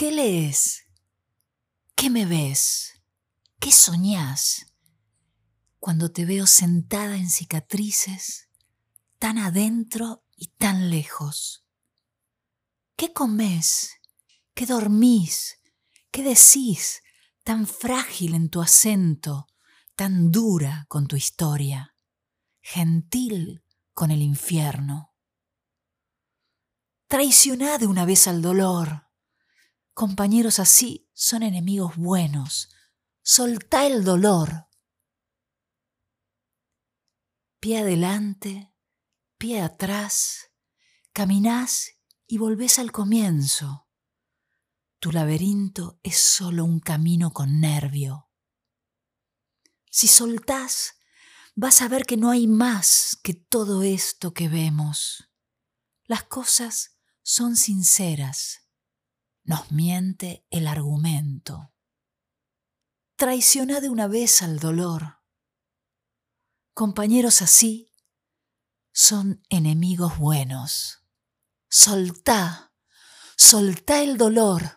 ¿Qué lees? ¿Qué me ves? ¿Qué soñás? Cuando te veo sentada en cicatrices, tan adentro y tan lejos. ¿Qué comes? ¿Qué dormís? ¿Qué decís? Tan frágil en tu acento, tan dura con tu historia, gentil con el infierno. Traicioná de una vez al dolor. Compañeros así son enemigos buenos. Soltá el dolor. Pie adelante, pie atrás, caminás y volvés al comienzo. Tu laberinto es solo un camino con nervio. Si soltás, vas a ver que no hay más que todo esto que vemos. Las cosas son sinceras. Nos miente el argumento. Traiciona de una vez al dolor. Compañeros así son enemigos buenos. Soltá, soltá el dolor